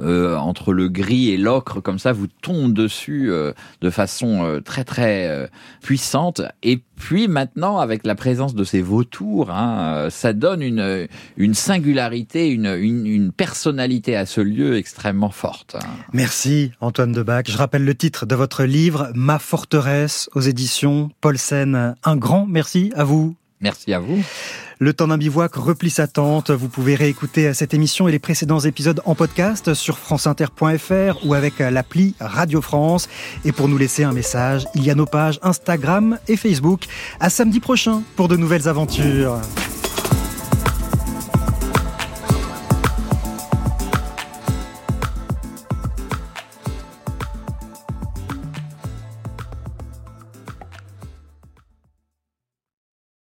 euh, entre le gris et l'ocre comme ça vous tombent dessus euh, de façon euh, très très euh, puissante et puis maintenant avec la présence de ces vautours hein, euh, ça donne une une singularité une, une une personnalité à ce lieu extrêmement forte. Merci Antoine Debac. Je rappelle le titre de votre livre Ma forteresse aux éditions Paulsen. Un grand merci à vous. Merci à vous. Le temps d'un bivouac replie sa tente. Vous pouvez réécouter cette émission et les précédents épisodes en podcast sur franceinter.fr ou avec l'appli Radio France. Et pour nous laisser un message, il y a nos pages Instagram et Facebook. À samedi prochain pour de nouvelles aventures.